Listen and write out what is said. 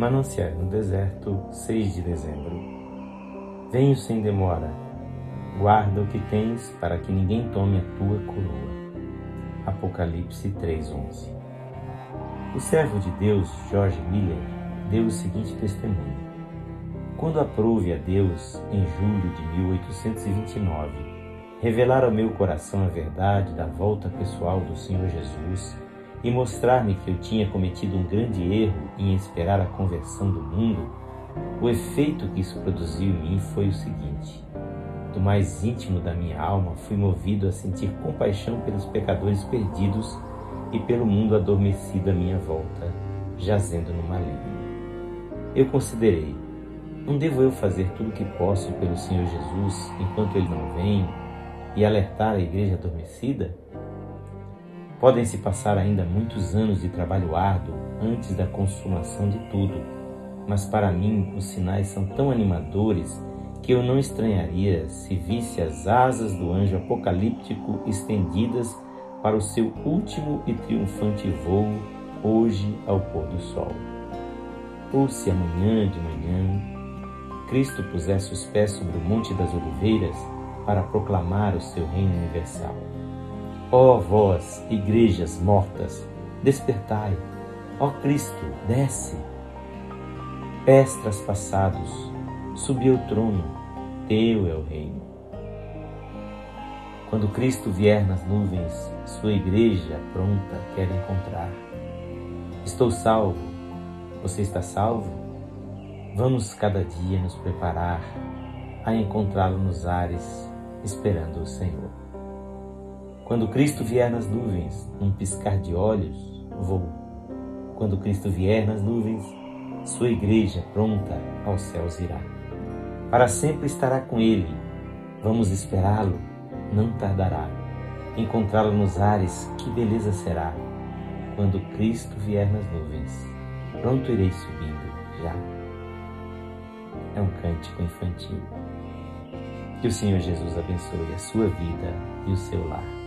Mananciais no Deserto, 6 de dezembro. Venho sem demora. Guarda o que tens para que ninguém tome a tua coroa. Apocalipse 3:11. O servo de Deus, George Miller, deu o seguinte testemunho: Quando aprouve a Deus, em julho de 1829, revelar ao meu coração a verdade da volta pessoal do Senhor Jesus e mostrar-me que eu tinha cometido um grande erro em esperar a conversão do mundo, o efeito que isso produziu em mim foi o seguinte: do mais íntimo da minha alma fui movido a sentir compaixão pelos pecadores perdidos e pelo mundo adormecido à minha volta, jazendo no maligno. Eu considerei: não devo eu fazer tudo o que posso pelo Senhor Jesus enquanto ele não vem e alertar a igreja adormecida? Podem se passar ainda muitos anos de trabalho árduo antes da consumação de tudo, mas para mim os sinais são tão animadores que eu não estranharia se visse as asas do anjo apocalíptico estendidas para o seu último e triunfante voo hoje ao pôr do sol. Ou se amanhã de manhã Cristo pusesse os pés sobre o Monte das Oliveiras para proclamar o seu reino universal. Ó vós, igrejas mortas, despertai. Ó Cristo, desce. Pés traspassados, subi ao trono, teu é o reino. Quando Cristo vier nas nuvens, sua igreja pronta quer encontrar. Estou salvo, você está salvo? Vamos cada dia nos preparar a encontrá-lo nos ares, esperando o Senhor. Quando Cristo vier nas nuvens, num piscar de olhos, vou. Quando Cristo vier nas nuvens, sua igreja pronta aos céus irá. Para sempre estará com ele. Vamos esperá-lo, não tardará. Encontrá-lo nos ares, que beleza será. Quando Cristo vier nas nuvens, pronto irei subindo já. É um cântico infantil. Que o Senhor Jesus abençoe a sua vida e o seu lar.